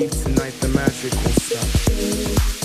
tonight the magical stuff.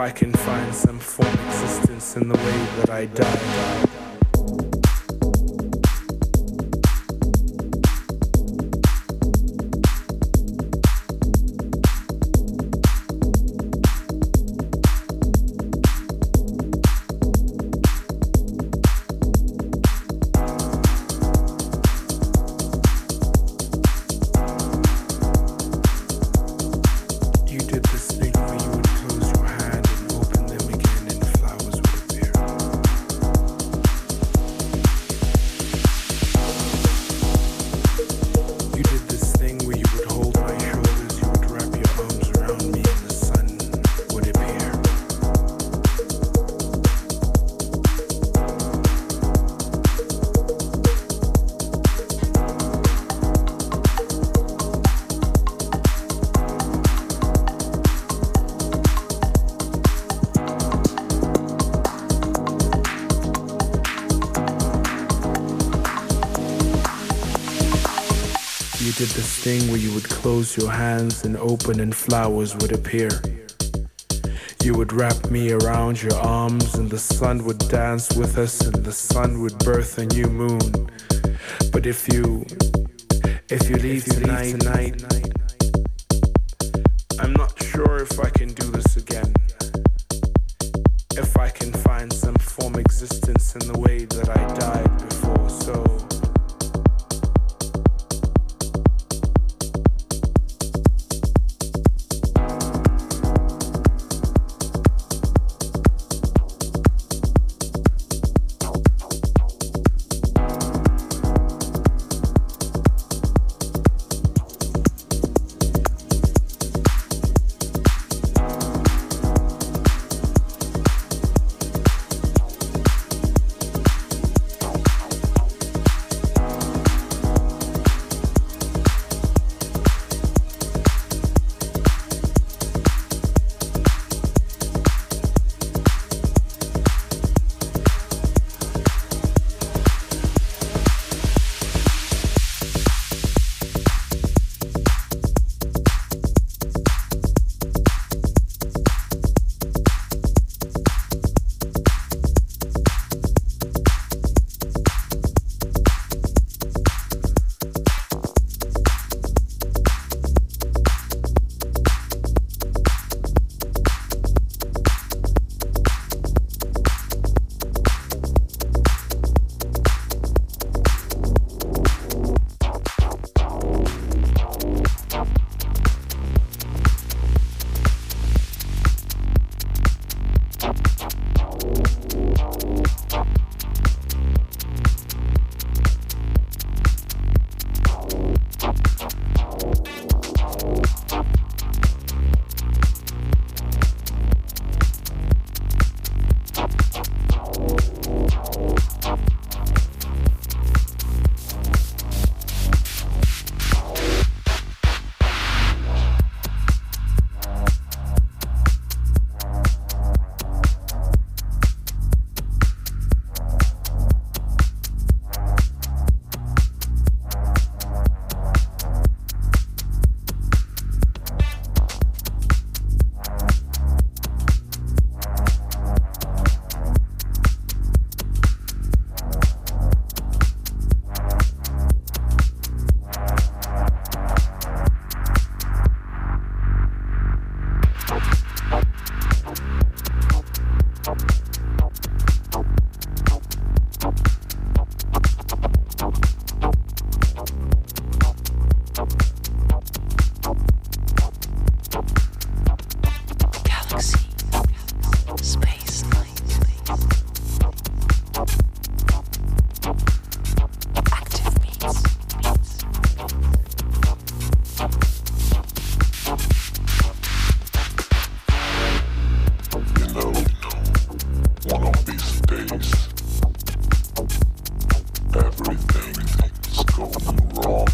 I can thing where you would close your hands and open and flowers would appear. You would wrap me around your arms and the sun would dance with us and the sun would birth a new moon. But if you if you leave, if you tonight, leave tonight, I'm not sure if I can do this again. Raw.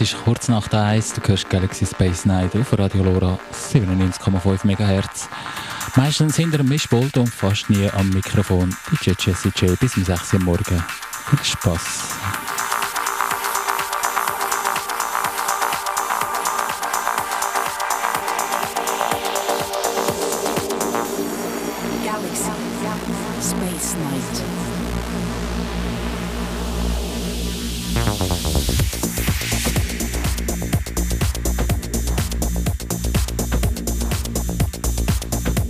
Es ist kurz nach der 1. Du hörst Galaxy Space Night auf Radio Lora 97,5 MHz. Meistens hinter dem Mischpult und fast nie am Mikrofon. DJ Jesse J bis um 6 Uhr morgen. Viel Spaß.